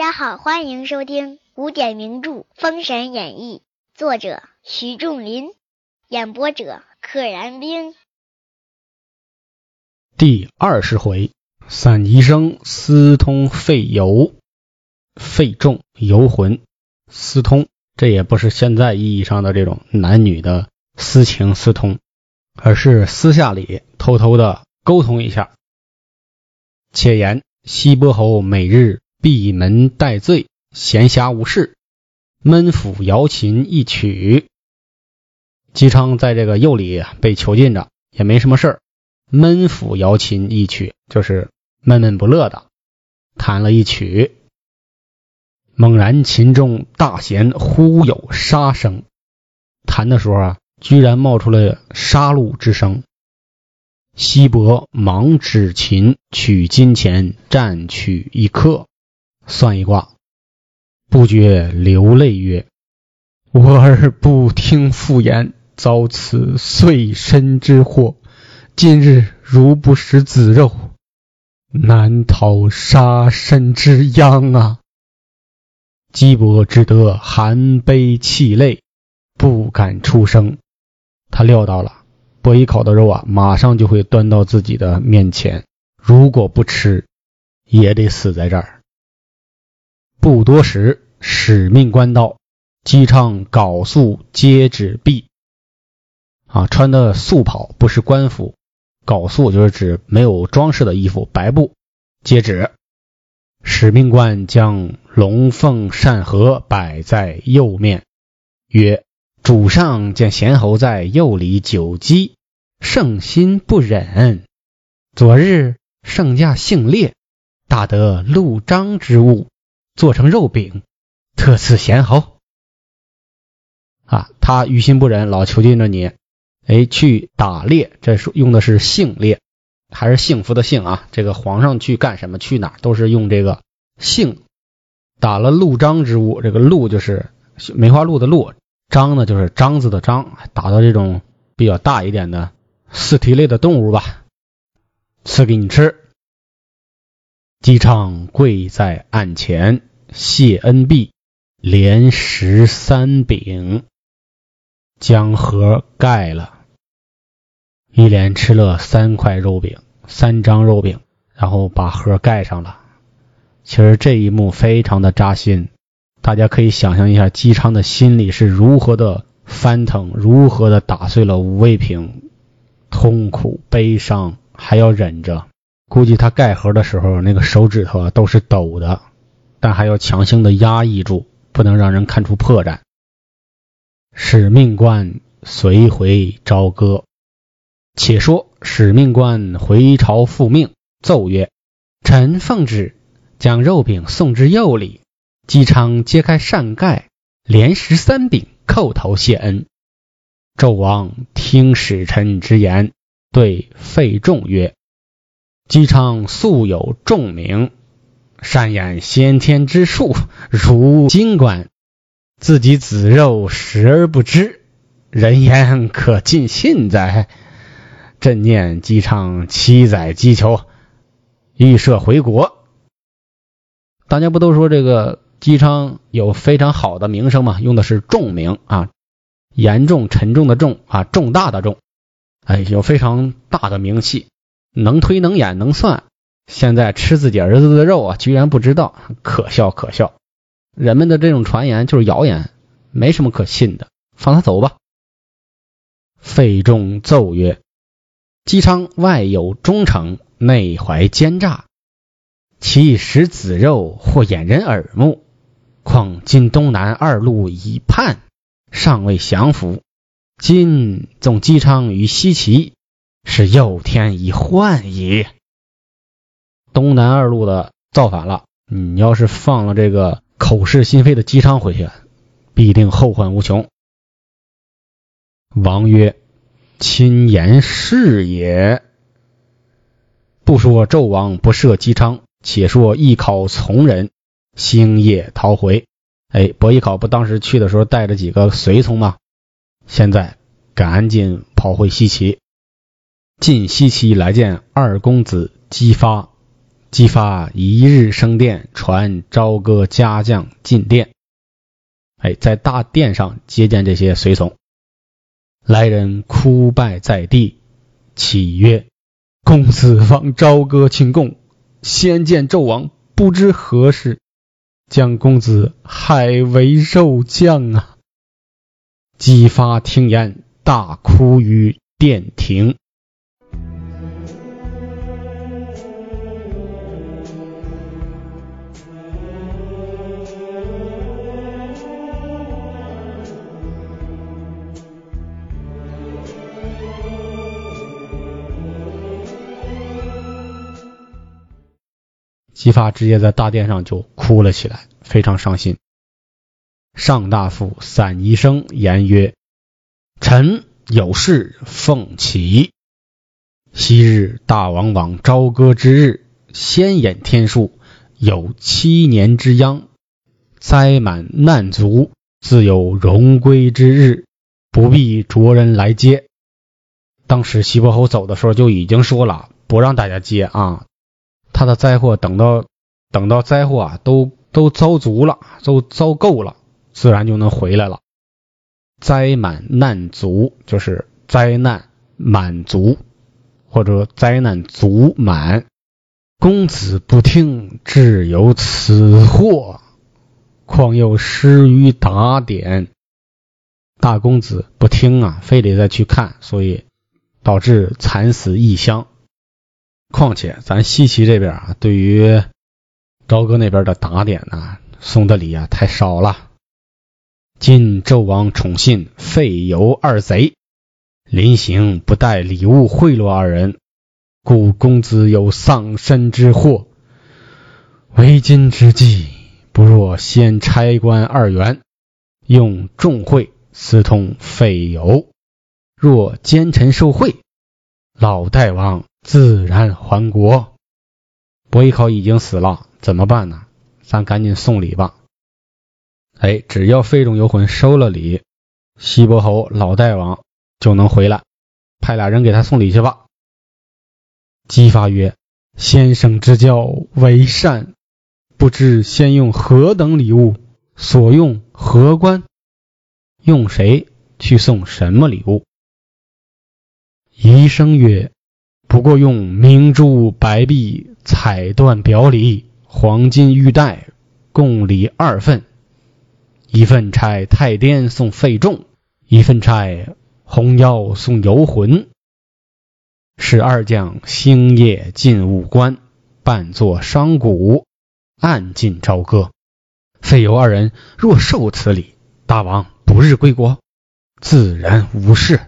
大家好，欢迎收听古典名著《封神演义》，作者徐仲林，演播者可燃冰。第二十回，散宜生私通废游，废众游魂。私通，这也不是现在意义上的这种男女的私情私通，而是私下里偷偷的沟通一下。且言西伯侯每日闭门待罪，闲暇无事，闷府瑶琴一曲。姬昌在这个釉里被囚禁着，也没什么事，闷府瑶琴一曲，就是闷闷不乐的弹了一曲。猛然琴中大弦忽有杀声，弹的时候啊，居然冒出了杀戮之声。西伯忙指琴取金钱，占取一刻，算一卦，不觉流泪曰：“我儿不听父言，遭此碎身之祸。今日如不食子肉，难逃杀身之殃啊！”姬伯只得含悲泣泪，不敢出声。他料到了。伯邑考的肉啊，马上就会端到自己的面前。如果不吃，也得死在这儿。不多时，使命官到，姬昌缟素接旨毕。啊，穿的素袍不是官服，缟素就是指没有装饰的衣服，白布。接旨，使命官将龙凤扇盒摆在右面，曰。主上见贤侯在右里久积，圣心不忍。昨日圣驾幸猎，大得鹿章之物，做成肉饼，特赐贤侯。啊，他于心不忍，老囚禁着你。哎，去打猎，这是用的是幸猎，还是幸福的幸啊？这个皇上去干什么，去哪都是用这个幸。打了鹿章之物，这个鹿就是梅花鹿的鹿。章呢，就是章子的章，打到这种比较大一点的四蹄类的动物吧，赐给你吃。姬昌跪在案前谢恩毕，连食三饼，将盒盖了，一连吃了三块肉饼，三张肉饼，然后把盒盖上了。其实这一幕非常的扎心。大家可以想象一下，姬昌的心里是如何的翻腾，如何的打碎了五味瓶，痛苦、悲伤，还要忍着。估计他盖盒的时候，那个手指头啊都是抖的，但还要强行的压抑住，不能让人看出破绽。使命官随回朝歌。且说使命官回朝复命，奏曰：“臣奉旨将肉饼送至右里。”姬昌揭开扇盖，连食三饼，叩头谢恩。纣王听使臣之言，对费仲曰：“姬昌素有重名，善演先天之术，如金冠，自己子肉食而不知，人言可尽信哉？朕念姬昌七载击球，预设回国。大家不都说这个？”姬昌有非常好的名声嘛，用的是重名啊，严重沉重的重啊，重大的重，哎，有非常大的名气，能推能演能算。现在吃自己儿子的肉啊，居然不知道，可笑可笑。人们的这种传言就是谣言，没什么可信的，放他走吧。费仲奏曰：“姬昌外有忠诚，内怀奸诈，其食子肉，或掩人耳目。”况今东南二路已叛，尚未降服。今纵姬昌于西岐，是又添一患矣。东南二路的造反了，你要是放了这个口是心非的姬昌回去，必定后患无穷。王曰：“亲言是也。不说纣王不赦姬昌，且说艺考从人。”星夜逃回，哎，伯邑考不当时去的时候带着几个随从吗？现在赶紧跑回西岐，进西岐来见二公子姬发，姬发一日升殿，传朝歌家将进殿。哎，在大殿上接见这些随从，来人哭拜在地，启曰：“公子方朝歌请贡，先见纣王，不知何事，将公子害为肉酱啊！”姬发听言，大哭于殿庭。姬发直接在大殿上就哭了起来，非常伤心。上大夫散宜生言曰：“臣有事奉启。昔日大王往朝歌之日，先演天数，有七年之殃，灾满难足，自有荣归之日，不必着人来接。”当时西伯侯走的时候就已经说了，不让大家接啊。他的灾祸等到等到灾祸啊都都遭足了，都遭够了，自然就能回来了。灾满难足就是灾难满足，或者灾难足满。公子不听，只有此祸，况又失于打点。大公子不听啊，非得再去看，所以导致惨死异乡。况且咱西岐这边啊，对于朝歌那边的打点呢，送的礼啊太少了。今纣王宠信费尤二贼，临行不带礼物贿赂二人，故公子有丧身之祸。为今之计，不若先差官二员，用重贿私通费尤。若奸臣受贿，老大王。自然还国。伯邑考已经死了，怎么办呢？咱赶紧送礼吧。哎，只要费仲游魂收了礼，西伯侯老大王就能回来。派俩人给他送礼去吧。姬发曰：“先生之教为善，不知先用何等礼物，所用何官？用谁去送什么礼物？”宜生曰。不过用明珠、白璧、彩缎表里、黄金玉带，共礼二份，一份差太颠送费仲，一份差红妖送游魂，使二将星夜进武关，扮作商贾，暗进朝歌。费尤二人若受此礼，大王不日归国，自然无事。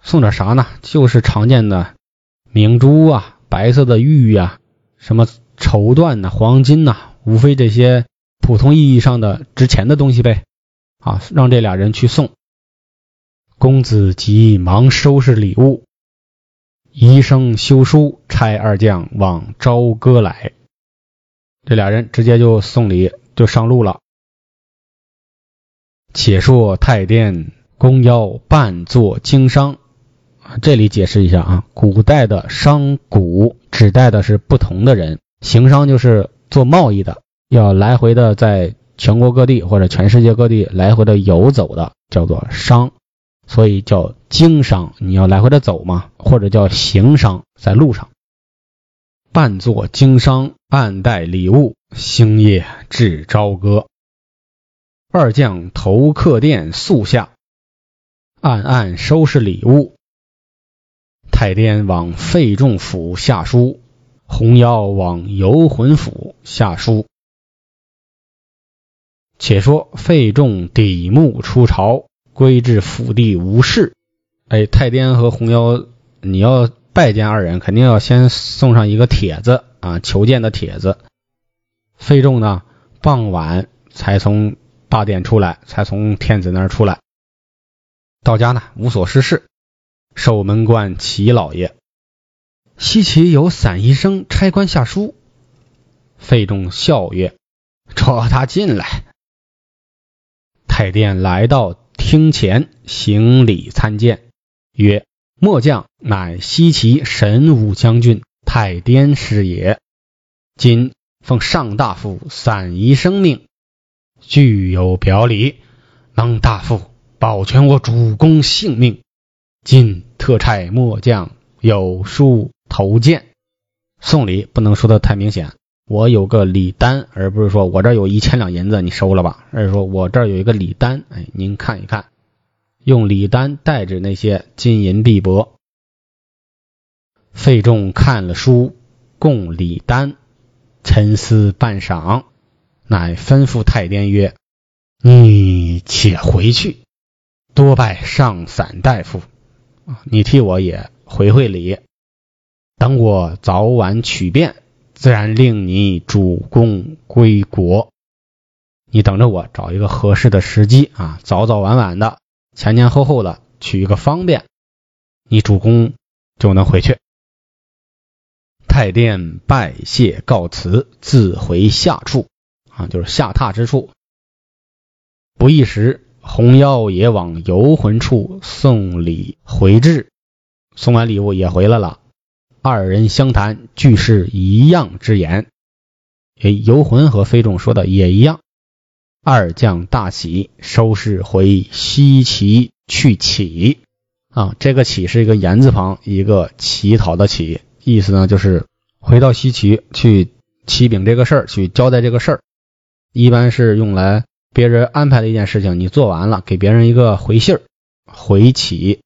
送点啥呢？就是常见的。明珠啊，白色的玉呀，什么绸缎呐、黄金呐，无非这些普通意义上的值钱的东西呗。啊，让这俩人去送。公子急忙收拾礼物，医生修书差二将往朝歌来。这俩人直接就送礼，就上路了。且说太监公邀扮作经商。这里解释一下啊，古代的商贾指代的是不同的人，行商就是做贸易的，要来回的在全国各地或者全世界各地来回的游走的，叫做商，所以叫经商。你要来回的走嘛，或者叫行商，在路上扮作经商，暗带礼物，星夜至朝歌。二将投客店宿下，暗暗收拾礼物。太监往费仲府下书，红妖往游魂府下书。且说费仲抵暮出朝，归至府地无事。哎，太监和红妖，你要拜见二人，肯定要先送上一个帖子啊，求见的帖子。费仲呢，傍晚才从大殿出来，才从天子那儿出来，到家呢无所事事。守门官齐老爷，西岐有散医生差官下书。费仲笑曰：“捉他进来。”太殿来到厅前，行礼参见，曰：“末将乃西岐神武将军太颠师也。今奉上大夫散宜生命，具有表里，望大夫保全我主公性命。今特差末将有书投见，送礼不能说的太明显。我有个礼单，而不是说我这有一千两银子，你收了吧。而是说我这儿有一个礼单，哎，您看一看，用礼单代指那些金银币帛。费仲看了书，供礼单，沉思半晌，乃吩咐太监曰：“你且回去，多拜上散大夫，你替我也回回礼。等我早晚取便。”自然令你主公归国，你等着我找一个合适的时机啊，早早晚晚的，前前后后的取一个方便，你主公就能回去。太殿拜谢告辞，自回下处啊，就是下榻之处。不一时，红妖也往游魂处送礼回至，送完礼物也回来了。二人相谈，俱是一样之言。诶，游魂和飞众说的也一样。二将大喜，收拾回西岐去乞。啊，这个乞是一个言字旁，一个乞讨的乞，意思呢就是回到西岐去启禀这个事儿，去交代这个事儿。一般是用来别人安排的一件事情，你做完了，给别人一个回信儿，回起。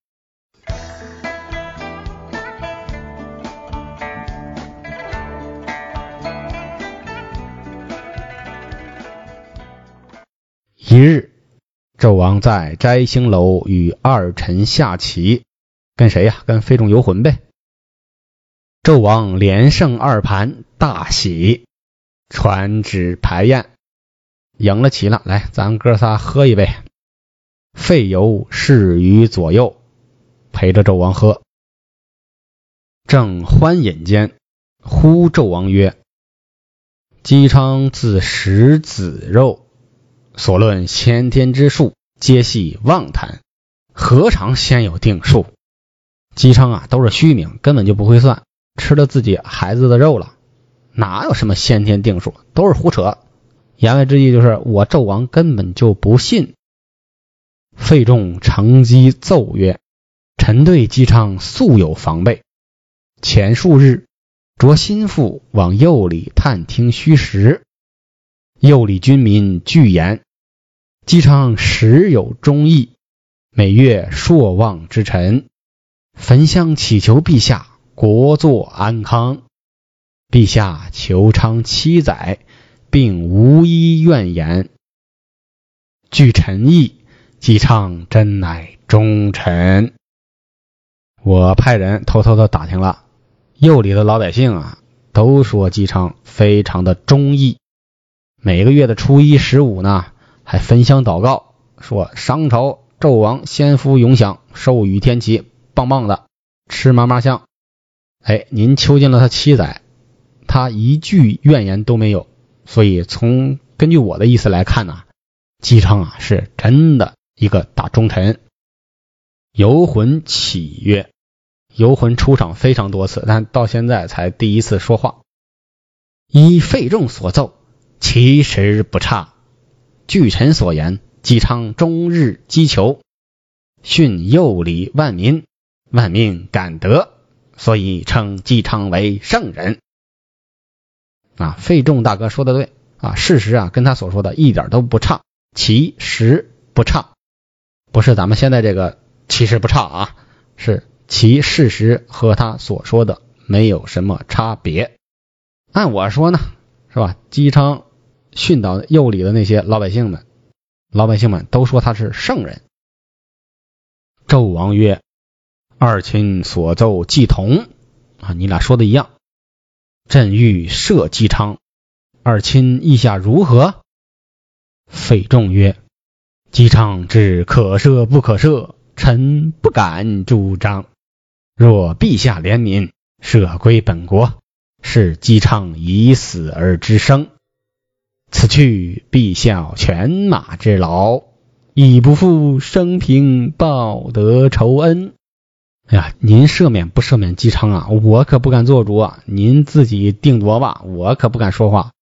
一日，纣王在摘星楼与二臣下棋，跟谁呀？跟飞众游魂呗。纣王连胜二盘，大喜，传旨排宴，赢了棋了，来，咱哥仨喝一杯。费游侍于左右，陪着纣王喝。正欢饮间，呼纣王曰：“姬昌自食子肉。”所论先天之术，皆系妄谈，何尝先有定数？姬昌啊，都是虚名，根本就不会算，吃了自己孩子的肉了，哪有什么先天定数？都是胡扯。言外之意就是，我纣王根本就不信。费仲乘机奏曰：“臣对姬昌素有防备，前数日着心腹往右里探听虚实。”右里军民俱言，姬昌实有忠义，每月朔望之臣，焚香祈求陛下国祚安康。陛下求昌七载，并无一怨言。据臣意，姬昌真乃忠臣。我派人偷偷的打听了，右里的老百姓啊，都说姬昌非常的忠义。每个月的初一、十五呢，还焚香祷告，说商朝纣王先夫永享，寿与天齐，棒棒的，吃嘛嘛香。哎，您囚禁了他七载，他一句怨言都没有。所以从根据我的意思来看呢，姬昌啊是真的一个大忠臣。游魂启曰：游魂出场非常多次，但到现在才第一次说话。依费仲所奏。其实不差。据臣所言，姬昌终日击球，训幼礼万民，万民感德，所以称姬昌为圣人。啊，费仲大哥说的对啊，事实啊跟他所说的一点都不差，其实不差，不是咱们现在这个其实不差啊，是其事实和他所说的没有什么差别。按我说呢，是吧？姬昌。训导右里的那些老百姓们，老百姓们都说他是圣人。纣王曰：“二卿所奏既同啊，你俩说的一样。朕欲赦姬昌，二卿意下如何？”费仲曰：“姬昌之可赦不可赦，臣不敢主张。若陛下怜悯，赦归本国，是姬昌以死而知生。”此去必效犬马之劳，亦不负生平报得仇恩。哎呀，您赦免不赦免姬昌啊？我可不敢做主啊，您自己定夺吧，我可不敢说话。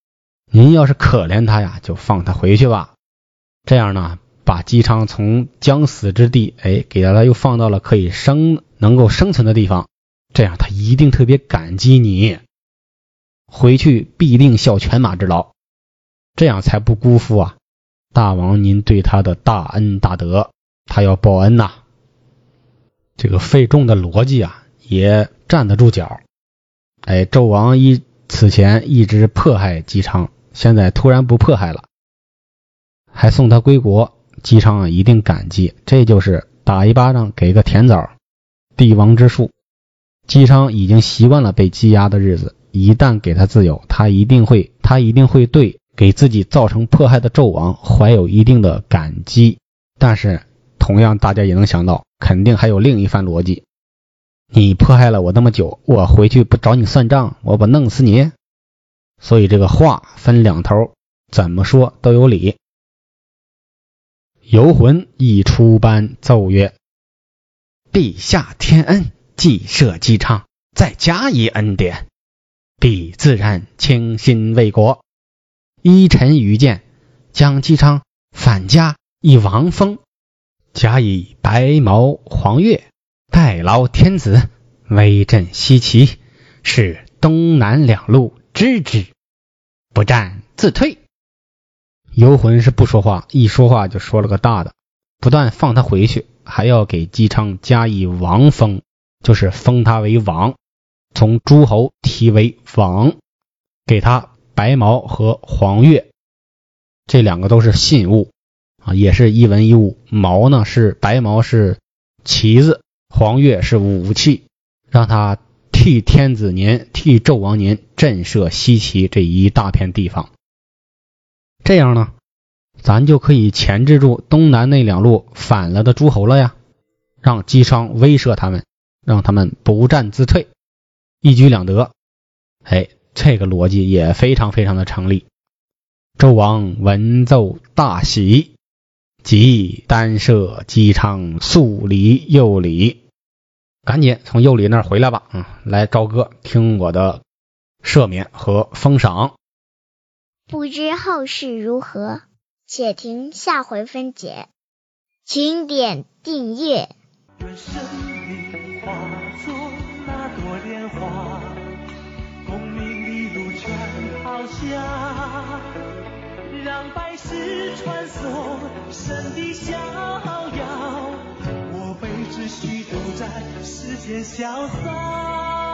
您要是可怜他呀，就放他回去吧。这样呢，把姬昌从将死之地，哎，给他又放到了可以生、能够生存的地方。这样他一定特别感激你，回去必定效犬马之劳，这样才不辜负啊大王您对他的大恩大德。他要报恩呐。这个费仲的逻辑啊，也站得住脚。哎，纣王一此前一直迫害姬昌，现在突然不迫害了，还送他归国，姬昌一定感激。这就是打一巴掌给个甜枣，帝王之术。姬昌已经习惯了被羁押的日子，一旦给他自由，他一定会，他一定会对给自己造成迫害的纣王怀有一定的感激。但是，同样，大家也能想到，肯定还有另一番逻辑。你迫害了我那么久，我回去不找你算账，我不弄死你。所以这个话分两头，怎么说都有理。游魂一出班奏曰：“陛下天恩，既赦姬昌，再加以恩典，必自然倾心为国。依臣愚见，将姬昌反加以王封。”加以白毛黄钺，代劳天子，威震西岐，使东南两路知之，不战自退。游魂是不说话，一说话就说了个大的，不但放他回去，还要给姬昌加以王封，就是封他为王，从诸侯提为王，给他白毛和黄钺，这两个都是信物。啊，也是一文一武。矛呢是白毛是旗子，黄钺是武器，让他替天子您、替纣王您震慑西岐这一大片地方。这样呢，咱就可以钳制住东南那两路反了的诸侯了呀，让姬昌威慑他们，让他们不战自退，一举两得。哎，这个逻辑也非常非常的成立。纣王闻奏大喜。即单射姬昌速离右里，赶紧从右里那儿回来吧，嗯，来朝歌，听我的赦免和封赏。不知后事如何，且听下回分解。请点订阅。愿生命化作那朵莲花，功名利禄全抛下，让百世穿梭。神的逍遥，我辈只需独在世间潇洒。